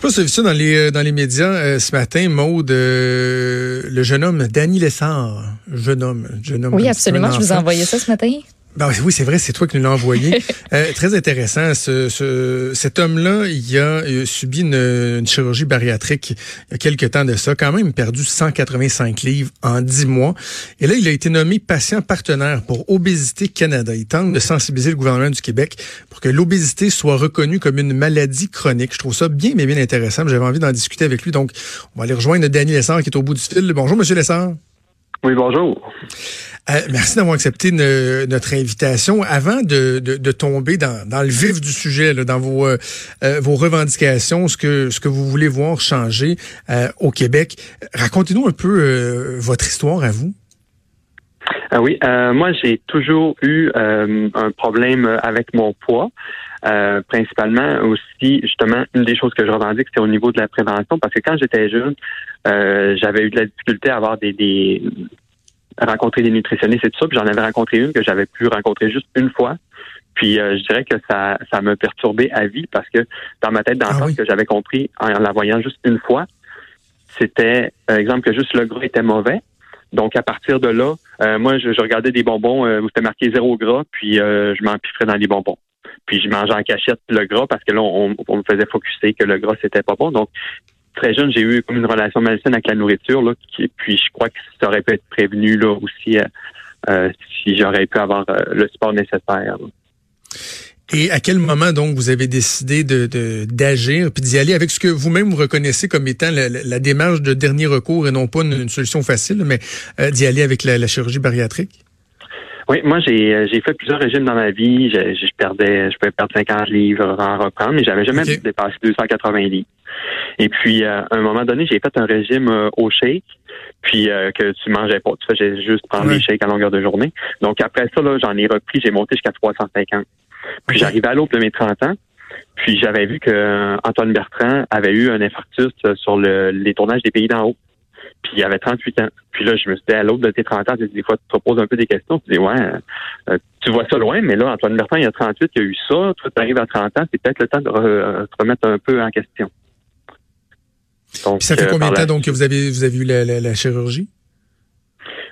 sais pas si vous avez vu ça dans les, euh, dans les médias euh, ce matin, Maude, euh, le jeune homme, Danny Lessard, jeune homme, jeune homme. Oui, absolument, je vous ai envoyé ça ce matin. Ben oui, c'est vrai, c'est toi qui nous l'as envoyé. euh, très intéressant. Ce, ce, cet homme-là, il a euh, subi une, une, chirurgie bariatrique il y a quelques temps de ça, quand même perdu 185 livres en 10 mois. Et là, il a été nommé patient partenaire pour Obésité Canada. Il tente de sensibiliser le gouvernement du Québec pour que l'obésité soit reconnue comme une maladie chronique. Je trouve ça bien, mais bien intéressant. J'avais envie d'en discuter avec lui. Donc, on va aller rejoindre Daniel Lessard qui est au bout du fil. Bonjour, Monsieur Lessard. Oui, bonjour. Euh, merci d'avoir accepté ne, notre invitation. Avant de, de, de tomber dans, dans, le vif du sujet, là, dans vos, euh, vos revendications, ce que, ce que vous voulez voir changer euh, au Québec, racontez-nous un peu votre histoire à vous. Ah oui, moi j'ai toujours eu un problème avec mon poids. Principalement aussi, justement, une des choses que je revendique, c'est au niveau de la prévention, parce que quand j'étais jeune, j'avais eu de la difficulté à avoir des, des rencontrer des nutritionnistes et tout ça. Puis j'en avais rencontré une que j'avais pu rencontrer juste une fois. Puis euh, je dirais que ça, ça m'a perturbé à vie parce que dans ma tête d'enfant, ah oui. que j'avais compris en la voyant juste une fois, c'était, par exemple, que juste le gras était mauvais. Donc à partir de là, euh, moi je, je, regardais des bonbons euh, où c'était marqué zéro gras, puis je m'empiffrais dans les bonbons. Puis je mangeais en cachette le gras parce que là on, on me faisait focuser que le gras c'était pas bon. Donc très jeune, j'ai eu comme une relation malsaine avec la nourriture, là, qui, puis je crois que ça aurait pu être prévenu là aussi euh, euh, si j'aurais pu avoir euh, le sport nécessaire. Là. Et à quel moment donc vous avez décidé de d'agir puis d'y aller avec ce que vous-même vous reconnaissez comme étant la, la, démarche de dernier recours et non pas une, une solution facile, mais d'y aller avec la, la, chirurgie bariatrique? Oui, moi j'ai j'ai fait plusieurs régimes dans ma vie. Je, je, perdais, je pouvais perdre 50 livres, en reprendre, mais j'avais jamais okay. dépassé 280 livres. Et puis, euh, à un moment donné, j'ai fait un régime euh, au shake, puis euh, que tu mangeais pas. Tu faisais juste prendre des shakes à longueur de journée. Donc, après ça, là, j'en ai repris, j'ai monté jusqu'à 350. Puis, j'arrivais à l'aube de mes 30 ans. Puis, j'avais vu que Antoine Bertrand avait eu un infarctus sur le, les tournages des pays d'en haut. Puis il avait 38 ans. Puis là, je me suis dit, à l'autre de tes 30 ans, des fois, tu te poses un peu des questions. Tu dis, ouais, euh, tu vois ça loin, mais là, Antoine Bertrand, il y a 38, il a eu ça. Toi, tu arrives à 30 ans, c'est peut-être le temps de re, te remettre un peu en question. Donc, Puis ça fait combien de temps donc que vous avez vous avez eu la, la, la chirurgie?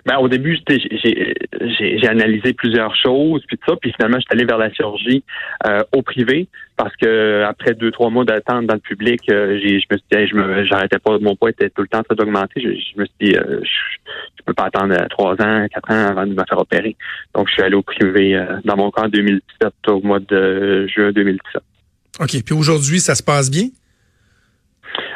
Ben, au début, j'ai analysé plusieurs choses, puis tout ça, puis finalement, je suis allé vers la chirurgie euh, au privé parce que après deux, trois mois d'attente dans le public, euh, je me suis dit, je me, j'arrêtais pas, mon poids était tout le temps en train d'augmenter. Je, je, me suis dit, euh, je, je, peux pas attendre trois ans, quatre ans avant de me faire opérer. Donc, je suis allé au privé euh, dans mon cas en 2017, au mois de juin 2017. OK. Puis aujourd'hui, ça se passe bien?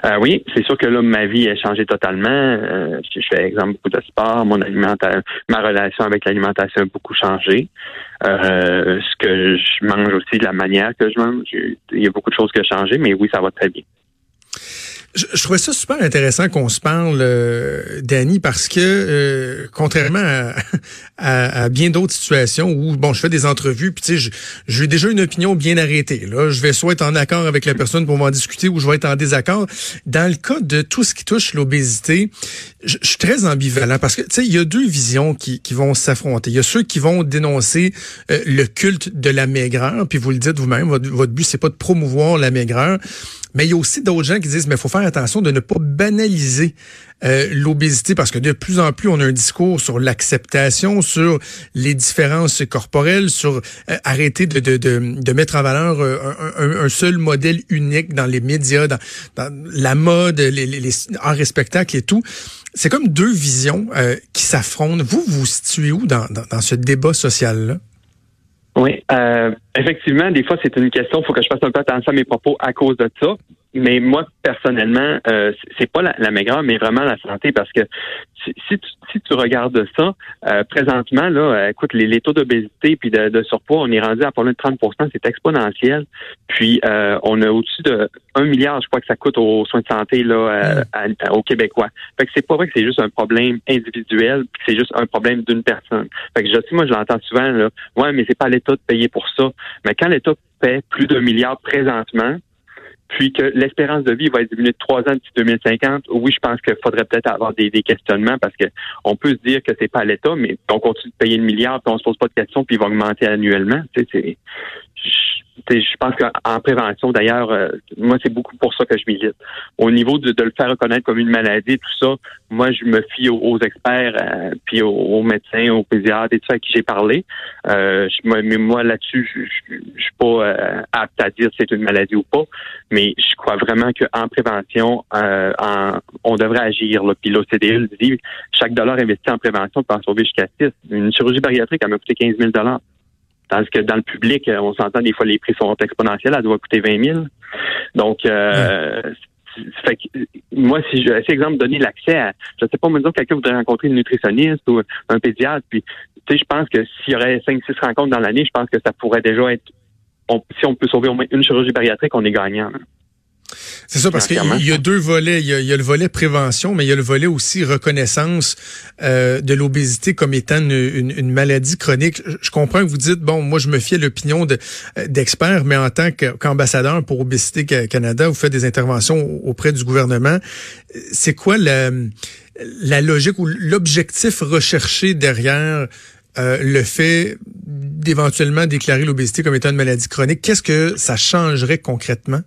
Euh, oui, c'est sûr que là, ma vie a changé totalement. Euh, je fais exemple beaucoup de sport, mon alimentation, ma relation avec l'alimentation a beaucoup changé. Euh, ce que je mange aussi, la manière que je mange, il y a beaucoup de choses qui ont changé, mais oui, ça va très bien. Je, je trouvais ça super intéressant qu'on se parle, euh, Danny, parce que euh, contrairement à, à, à bien d'autres situations où bon, je fais des entrevues, puis tu sais, j'ai déjà une opinion bien arrêtée. Là, je vais soit être en accord avec la personne pour m'en discuter, ou je vais être en désaccord. Dans le cas de tout ce qui touche l'obésité, je, je, suis très ambivalent parce que tu sais, il y a deux visions qui, qui vont s'affronter. Il y a ceux qui vont dénoncer euh, le culte de la maigreur, puis vous le dites vous-même, votre, votre but c'est pas de promouvoir la maigreur. Mais il y a aussi d'autres gens qui disent, mais il faut faire attention de ne pas banaliser euh, l'obésité parce que de plus en plus, on a un discours sur l'acceptation, sur les différences corporelles, sur euh, arrêter de, de, de, de, mettre en valeur euh, un, seul modèle unique dans les médias, dans, dans la mode, les, les, les arts spectacles et tout. C'est comme deux visions euh, qui s'affrontent. Vous, vous vous situez où dans, dans, dans ce débat social-là? Oui, euh, effectivement, des fois, c'est une question, il faut que je fasse un peu attention à mes propos à cause de ça. Mais moi, personnellement, euh, c'est pas la, la, maigreur, mais vraiment la santé, parce que si, si, tu, si tu, regardes ça, euh, présentement, là, écoute, les, les taux d'obésité puis de, de, surpoids, on est rendu à pas loin de 30% c'est exponentiel. Puis euh, on a au-dessus de 1 milliard, je crois que ça coûte aux soins de santé là, à, à, aux Québécois. Fait que c'est pas vrai que c'est juste un problème individuel, puis c'est juste un problème d'une personne. Fait que je sais, moi, je l'entends souvent, là, ouais, mais c'est pas l'État de payer pour ça. Mais quand l'État paie plus d'un milliard présentement, puis que l'espérance de vie va diminuer de trois ans d'ici 2050, oui, je pense qu'il faudrait peut-être avoir des, des, questionnements parce que on peut se dire que c'est pas à l'État, mais on continue de payer le milliard, puis on se pose pas de questions, puis il va augmenter annuellement. Tu sais, je pense qu'en prévention, d'ailleurs, euh, moi, c'est beaucoup pour ça que je milite. Au niveau de, le faire reconnaître comme une maladie, tout ça, moi, je me fie aux, experts, euh, puis aux, médecins, aux pédiatres et tout ça à qui j'ai parlé. Euh, mais moi, là-dessus, je, je, suis pas apte à dire si c'est une maladie ou pas, mais je crois vraiment qu'en prévention, on devrait agir. Là. Puis l'OCDE dit, chaque dollar investi en prévention peut en sauver jusqu'à 6. Une chirurgie bariatrique, elle m'a coûté 15 000 Tandis que dans le public, euh, on s'entend des fois les prix sont exponentiels, elle doit coûter 20 000. Donc, euh, fait moi, si je, si exemple, donner l'accès à, je sais pas, moi, disons, quelqu'un voudrait rencontrer une nutritionniste ou un pédiatre, puis, tu sais, je pense que s'il y aurait 5 six rencontres dans l'année, je pense que ça pourrait déjà être, si on peut sauver au moins une chirurgie bariatrique, on est gagnant. C'est ça, parce qu'il y a deux volets. Il y a, le volet prévention, mais il y a le volet aussi reconnaissance euh, de l'obésité comme étant une, maladie chronique. Je, comprends que vous dites, bon, moi, je me fie à l'opinion d'experts, mais en tant qu'ambassadeur pour Obésité Canada, vous faites des interventions auprès du gouvernement. C'est quoi la, la logique ou l'objectif recherché derrière euh, le fait d'éventuellement déclarer l'obésité comme étant une maladie chronique? Qu'est-ce que ça changerait concrètement?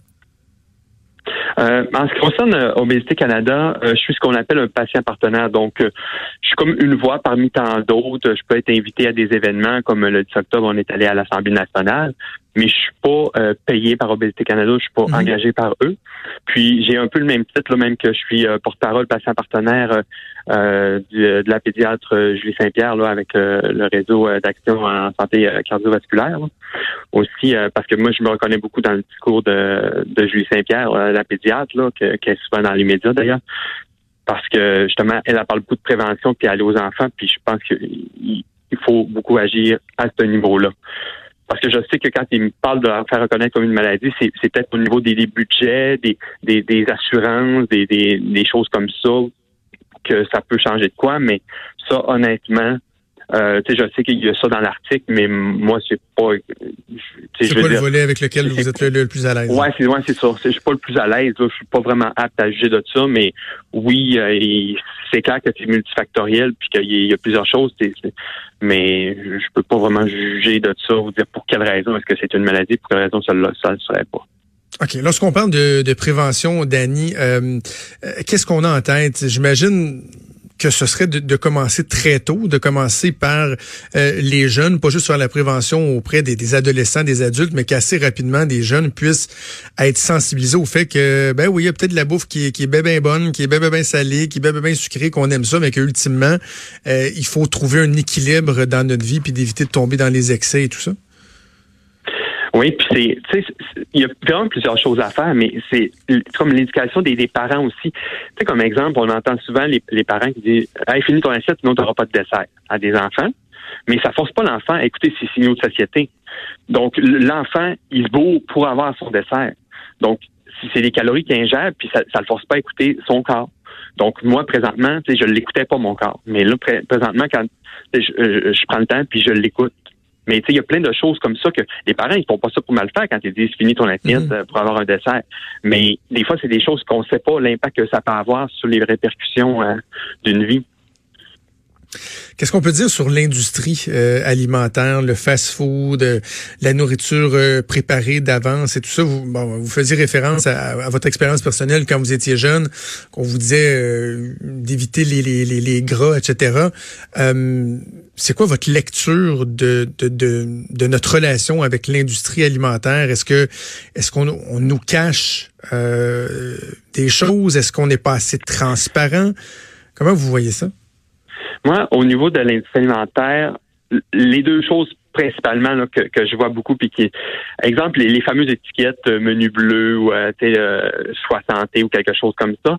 Euh, en ce qui concerne euh, Obésité Canada, euh, je suis ce qu'on appelle un patient partenaire. Donc, je suis comme une voix parmi tant d'autres. Je peux être invité à des événements comme le 10 octobre, on est allé à l'Assemblée nationale mais je suis pas euh, payé par Obésité Canada, je suis pas mhm. engagé par eux. Puis j'ai un peu le même titre, là, même que je suis euh, porte-parole patient partenaire euh, de la pédiatre Julie Saint-Pierre là, avec le réseau d'action en santé cardiovasculaire. Aussi parce que moi je me reconnais beaucoup dans le discours de, de Julie Saint-Pierre, la pédiatre, là, qui est souvent dans les médias d'ailleurs. Parce que justement, elle, elle parle beaucoup de prévention puis aller aux enfants, puis je pense qu'il faut beaucoup agir à ce niveau-là. Parce que je sais que quand ils me parlent de faire reconnaître comme une maladie, c'est, peut-être au niveau des, budgets, des, des, assurances, des, choses comme ça que ça peut changer de quoi. Mais ça, honnêtement, euh, je sais qu'il y a ça dans l'article, mais moi, c'est pas. C'est pas le volet avec lequel vous êtes le, plus à l'aise. Ouais, c'est ouais, c'est ça. Je suis pas le plus à l'aise. Je suis pas vraiment apte à juger de ça, mais oui, euh, c'est clair que c'est multifactoriel puis qu'il y, a plusieurs choses. mais je peux pas vraiment juger de ça ou dire pour quelle raison est-ce que c'est une maladie, pour quelle raison ça ne le serait pas. OK. Lorsqu'on parle de, de prévention, Danny, euh, euh, qu'est-ce qu'on a en tête? J'imagine que ce serait de, commencer très tôt, de commencer par euh, les jeunes, pas juste faire la prévention auprès des, adolescents, des adultes, mais qu'assez rapidement des jeunes puissent être sensibilisés au fait que, ben oui, il y a peut-être de la bouffe qui est, bien, bonne, qui est bien, bien, salée, qui est bien, bien, sucrée, qu'on aime ça, mais qu'ultimement, euh, il faut trouver un équilibre dans notre vie puis d'éviter de tomber dans les excès et tout ça. Oui, puis c'est, tu sais, il y a vraiment plusieurs choses à faire, mais c'est comme l'éducation des, parents aussi. Tu sais, comme exemple, on entend souvent les, parents qui disent, hey, finis ton assiette, sinon tu n'auras pas de dessert à des enfants. Mais ça force pas l'enfant à écouter ses signaux de société. Donc, l'enfant, il se pour avoir son dessert. Donc, si c'est les calories qu'il ingère, puis ça, ça le force pas à écouter son corps. Donc, moi, présentement, tu sais, je l'écoutais pas mon corps. Mais là, présentement, quand je, je prends le temps, puis je l'écoute. Mais tu sais, il y a plein de choses comme ça que les parents, ils font pas ça pour mal faire quand ils disent finis ton assiette mhm. euh, pour avoir un dessert. Mais des fois, c'est des choses qu'on sait pas l'impact que ça peut avoir sur les répercussions euh, d'une vie. Qu'est-ce qu'on peut dire sur l'industrie euh, alimentaire, le fast-food, euh, la nourriture euh, préparée d'avance et tout ça? Vous, bon, vous faisiez référence à, votre expérience personnelle quand vous étiez jeune, qu'on vous disait d'éviter les, les, les, gras, etc. c'est quoi votre lecture de, de, de, de notre relation avec l'industrie alimentaire? Est-ce que est-ce qu'on on nous cache des choses? Est-ce qu'on n'est pas assez transparent? Comment vous voyez ça? Moi, au niveau de l'industrie alimentaire, les deux choses principalement que, je vois beaucoup puis qui exemple les, fameuses étiquettes euh, menu bleu ou euh, euh, choix santé ou quelque chose comme ça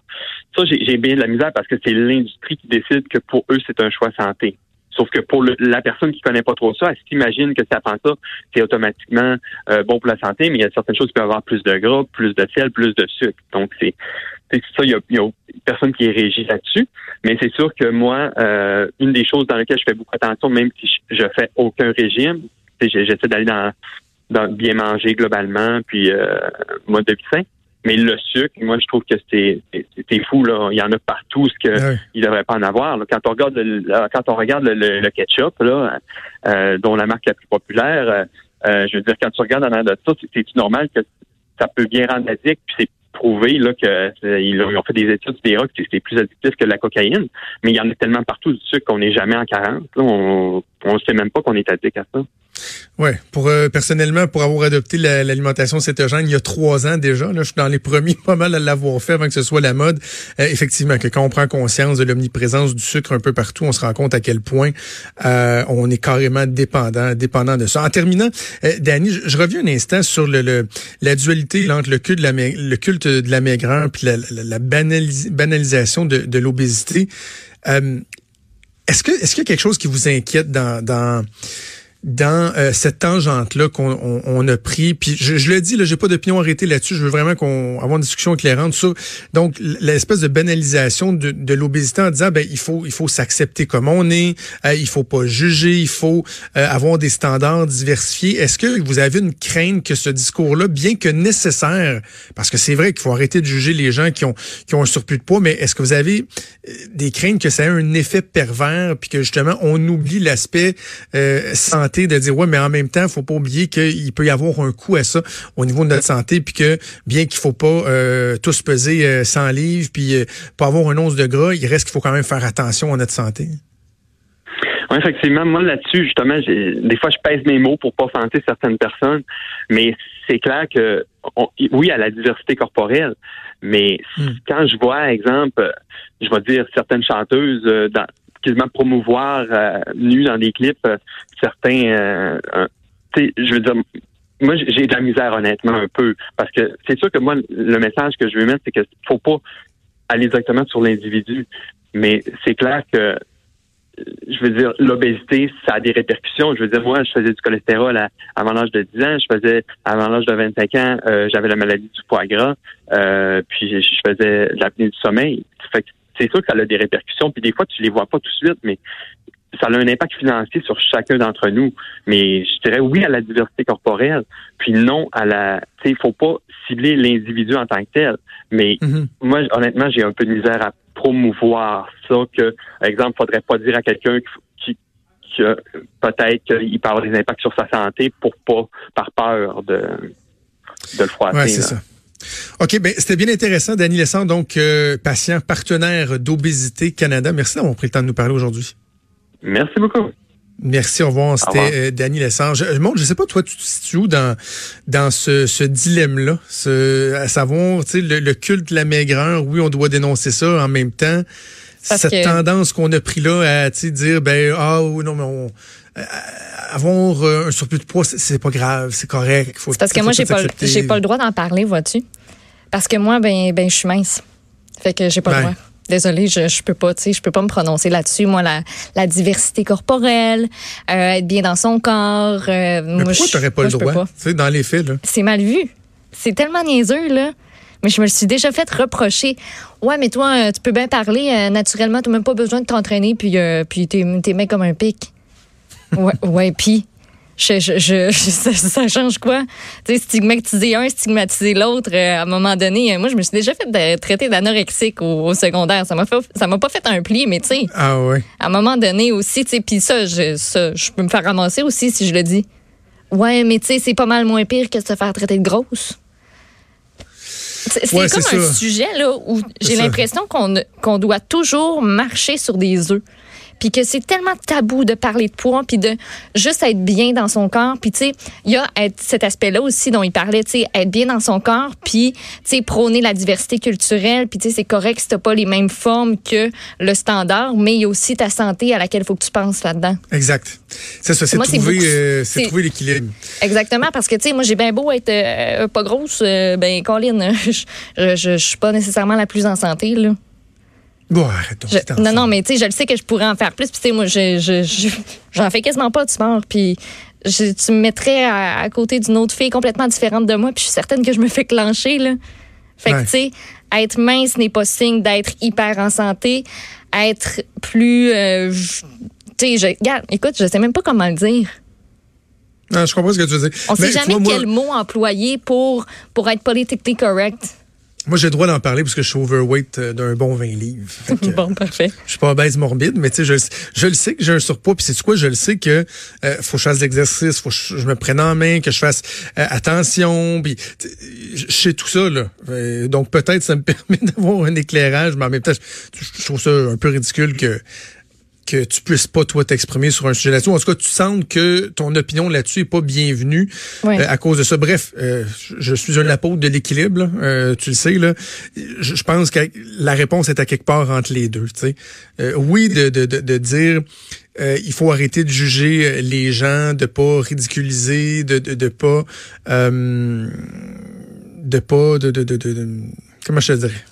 ça j'ai bien de la misère parce que c'est l'industrie qui décide que pour eux c'est un choix santé Sauf que pour la personne qui connaît pas trop ça, elle s'imagine que ça prend ça, c'est automatiquement euh, bon pour la santé, mais il y a certaines choses qui peuvent avoir plus de gras, plus de sel, plus de sucre. Donc c'est ça, il y a, personne qui est régi là-dessus. Mais c'est sûr que moi, euh, une des choses dans lesquelles je fais beaucoup attention, même si je, je fais aucun régime, j'essaie d'aller dans, dans bien manger globalement, puis euh, mode de vie sain. Mais le sucre, moi, je trouve que c'est fou. Là. Il y en a partout, ce qu'il ne devrait pas en avoir. Quand on regarde le, quand on regarde le, ketchup, là, euh, dont la marque la plus populaire, Euh, je veux dire, quand tu regardes en de ça, c'est normal que ça peut bien rendre addict, puis c'est prouvé là que ils ont fait des études des que c'est plus addictif que la cocaïne, mais il y en a tellement partout du sucre qu'on n'est jamais en 40. on ne sait même pas qu'on est addict à ça. Ouais, pour euh, personnellement, pour avoir adopté l'alimentation cétogène il y a trois ans déjà, là, je suis dans les premiers pas mal à l'avoir fait avant que ce soit la mode. Euh, effectivement, que quand on prend conscience de l'omniprésence du sucre un peu partout, on se rend compte à quel point euh, on est carrément dépendant, dépendant de ça. En terminant, euh, Danny, je, reviens un instant sur le, la dualité entre le culte de la, le culte de la maigreur puis la, la, banalisation de, de l'obésité. est-ce que est-ce qu'il y a quelque chose qui vous inquiète dans, dans dans euh, cette tangente-là qu'on on, a pris. Puis je, je le dis, là, j'ai pas d'opinion arrêtée là-dessus. Je veux vraiment qu'on avoir une discussion éclairante sur donc l'espèce de banalisation de, de l'obésité en disant ben il faut il faut s'accepter comme on est, euh, il faut pas juger, il faut euh, avoir des standards diversifiés. Est-ce que vous avez une crainte que ce discours-là, bien que nécessaire, parce que c'est vrai qu'il faut arrêter de juger les gens qui ont qui ont un surplus de poids, mais est-ce que vous avez des craintes que ça ait un effet pervers puis que justement on oublie l'aspect santé de dire ouais, mais en même temps, faut pas oublier qu'il peut y avoir un coût à ça au niveau de notre santé, puis que bien qu'il faut pas euh, tous peser 100 euh, livres, puis euh, pas avoir un once de gras, il reste qu'il faut quand même faire attention à notre santé. Oui, effectivement, moi là-dessus, justement, des fois je pèse mes mots pour pas offenser certaines personnes, mais c'est clair que oui, à la diversité corporelle, mais hmm. quand je vois, exemple, je vais dire certaines chanteuses dans promouvoir euh, nu dans des clips euh, certains. Euh, je veux dire, moi j'ai de la misère honnêtement un peu parce que c'est sûr que moi le message que je veux mettre c'est qu'il faut pas aller directement sur l'individu, mais c'est clair que je veux dire, l'obésité, ça a des répercussions. Je veux dire, moi, je faisais du cholestérol avant l'âge de 10 ans. Je faisais, avant l'âge de 25 ans, j'avais la maladie du foie gras. puis je faisais de l'apnée du sommeil. Fait que c'est sûr que ça a des répercussions. Puis des fois, tu les vois pas tout de suite, mais ça a un impact financier sur chacun d'entre nous. Mais je dirais oui à la diversité corporelle, puis non à la. Tu sais, il faut pas cibler l'individu en tant que tel. Mais mm-hmm. moi, honnêtement, j'ai un peu de misère à promouvoir ça. Que, par exemple, faudrait pas dire à quelqu'un qui, que peut-être qu'il peut avoir des impacts sur sa santé pour pas, par peur de, de le froisser. Ouais, c'est ça. OK, ben c'était bien intéressant. Dany Lessard, donc euh, patient partenaire d'Obésité Canada. Merci d'avoir pris le temps de nous parler aujourd'hui. Merci beaucoup. Merci, au revoir. C'était euh, Dany Lessard. Je, je sais pas, toi, tu te situes où dans, dans ce, ce dilemme-là? à savoir, tu sais, le, culte de la maigreur, oui, on doit dénoncer ça en même temps. cette tendance qu'on a pris là à dire, ben, ah, oui, non, mais on euh, avoir euh, un surplus de poids, c'est pas grave, c'est correct. C'est parce que moi, j'ai pas, j'ai pas le droit d'en parler, vois-tu? Parce que moi, ben, ben, je suis mince. Fait que j'ai pas le droit. Désolée, je, je peux pas, tu sais, je peux pas me prononcer là-dessus. Moi, la, la diversité corporelle, euh, être bien dans son corps. Euh, mais pourquoi t'aurais pas le droit? Tu sais, dans les faits, là. C'est mal vu. C'est tellement niaiseux, là. Mais je me suis déjà fait reprocher. Ouais, mais toi, tu peux bien parler naturellement, t'as même pas besoin de t'entraîner, puis, puis t'es, t'es comme un pic ouais, ouais puis je, je, ça, change quoi? Tu sais, stigmatiser un, stigmatiser l'autre, euh, à un moment donné, euh, moi, je me suis déjà fait traiter d'anorexique au, secondaire. Ça m'a fait, ça m'a pas fait un pli, mais tu sais. Ah ouais. À un moment donné aussi, tu sais, puis ça, je, ça, je peux me faire ramasser aussi si je le dis. Ouais, mais tu sais, c'est pas mal moins pire que de se faire traiter de grosse. C'est comme un sujet là où j'ai l'impression qu'on qu'on doit toujours marcher sur des œufs puis que c'est tellement tabou de parler de poids, puis de juste être bien dans son corps. Puis tu sais, il y a cet aspect-là aussi dont il parlait, tu sais, être bien dans son corps, puis tu sais, prôner la diversité culturelle, puis tu sais, c'est correct si t'as pas les mêmes formes que le standard, mais il y a aussi ta santé à laquelle il faut que tu penses là-dedans. Exact. C'est ça, c'est trouver, euh, trouver l'équilibre. Exactement, parce que tu sais, moi j'ai bien beau être euh, pas grosse, euh, ben Colin, je, je, je suis pas nécessairement la plus en santé là. Bon, non, non, mais tu sais, je le sais que je pourrais en faire plus. Puis tu sais, moi, je, je, j'en fais quasiment pas de sport. Puis je, tu me mettrais à, côté d'une autre fille complètement différente de moi. Puis je suis certaine que je me fais clencher, là. Fait que, tu sais, être mince n'est pas signe d'être hyper en santé. Être plus... Euh, tu sais, je, regarde, écoute, je sais même pas comment le dire. Non, je comprends ce que tu veux dire. On sait jamais quel mot employer pour, pour être politiquement correct. Moi, j'ai le droit d'en parler parce que je suis overweight euh, d'un bon 20 livres. bon, parfait. Je suis pas obèse morbide, mais tu sais, je, je le sais que j'ai un surpoids. Puis c'est quoi? Je le sais que euh, faut que je fasse l'exercice, faut que je, me prenne en main, que je fasse euh, attention. Puis je sais tout ça, là. donc peut-être ça me permet d'avoir un éclairage, mais en même temps, je trouve ça un peu ridicule que que tu puisses pas toi t'exprimer sur un sujet là-dessus. En tout cas, tu sens que ton opinion là-dessus est pas bienvenue euh, à cause de ça. Bref, euh, je suis un apôtre de l'équilibre, euh, tu le sais là. Je, pense que la réponse est à quelque part entre les deux. Tu sais, oui, de, de, de, dire il faut arrêter de juger les gens, de pas ridiculiser, de de, de pas de pas de, de, de, de comment je te dirais?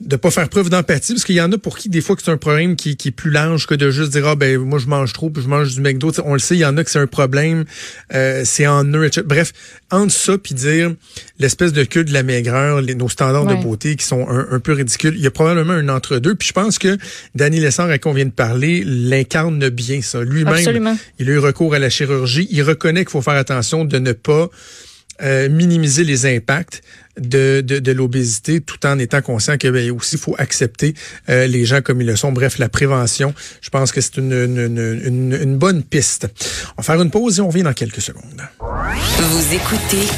De pas faire preuve d'empathie parce qu'il y en a pour qui des fois que c'est un problème qui, qui, est plus large que de juste dire ah ben moi je mange trop puis je mange du McDo. On le sait il y en a que c'est un problème euh, c'est en eux etc. bref entre ça puis dire l'espèce de queue de la maigreur les, nos standards de beauté qui sont un, peu ridicules il y a probablement un entre deux puis je pense que Danny Lessard à qui on vient de parler l'incarne bien ça. Lui-même il a eu recours à la chirurgie. Il reconnaît qu'il faut faire attention de ne pas euh, minimiser les impacts de, de, de l'obésité tout en étant conscient que ben, aussi faut accepter euh, les gens comme ils le sont. Bref, la prévention, je pense que c'est une, une, une, une, bonne piste. On va faire une pause et on revient dans quelques secondes. Vous écoutez